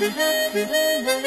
Mm-hmm.